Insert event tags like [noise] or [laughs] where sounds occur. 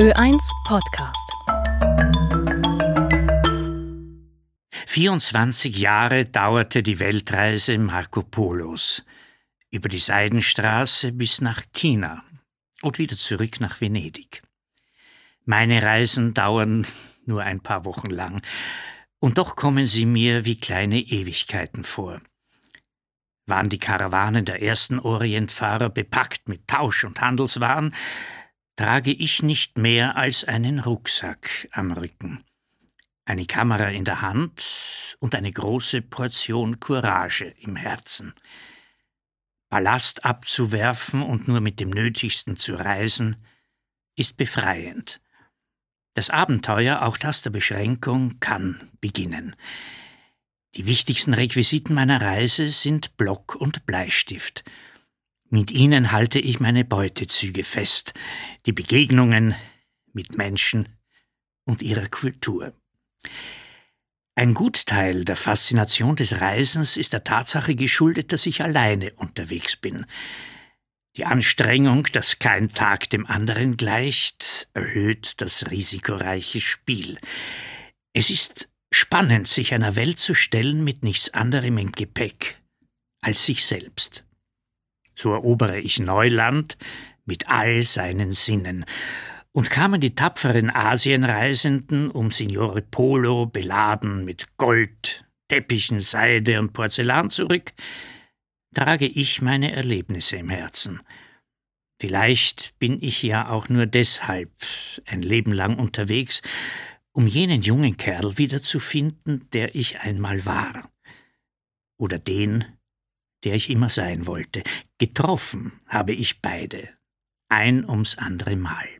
Ö1 Podcast. 24 Jahre dauerte die Weltreise Marco Polos. Über die Seidenstraße bis nach China und wieder zurück nach Venedig. Meine Reisen dauern [laughs] nur ein paar Wochen lang, und doch kommen sie mir wie kleine Ewigkeiten vor. Waren die Karawanen der ersten Orientfahrer bepackt mit Tausch- und Handelswaren, trage ich nicht mehr als einen Rucksack am Rücken, eine Kamera in der Hand und eine große Portion Courage im Herzen. Ballast abzuwerfen und nur mit dem Nötigsten zu reisen, ist befreiend. Das Abenteuer, auch das der Beschränkung, kann beginnen. Die wichtigsten Requisiten meiner Reise sind Block und Bleistift. Mit ihnen halte ich meine Beutezüge fest, die Begegnungen mit Menschen und ihrer Kultur. Ein Gutteil der Faszination des Reisens ist der Tatsache geschuldet, dass ich alleine unterwegs bin. Die Anstrengung, dass kein Tag dem anderen gleicht, erhöht das risikoreiche Spiel. Es ist spannend, sich einer Welt zu stellen mit nichts anderem im Gepäck als sich selbst. So erobere ich Neuland mit all seinen Sinnen. Und kamen die tapferen Asienreisenden um Signore Polo beladen mit Gold, Teppichen, Seide und Porzellan zurück, trage ich meine Erlebnisse im Herzen. Vielleicht bin ich ja auch nur deshalb ein Leben lang unterwegs, um jenen jungen Kerl wiederzufinden, der ich einmal war. Oder den, der ich immer sein wollte. Getroffen habe ich beide, ein ums andere Mal.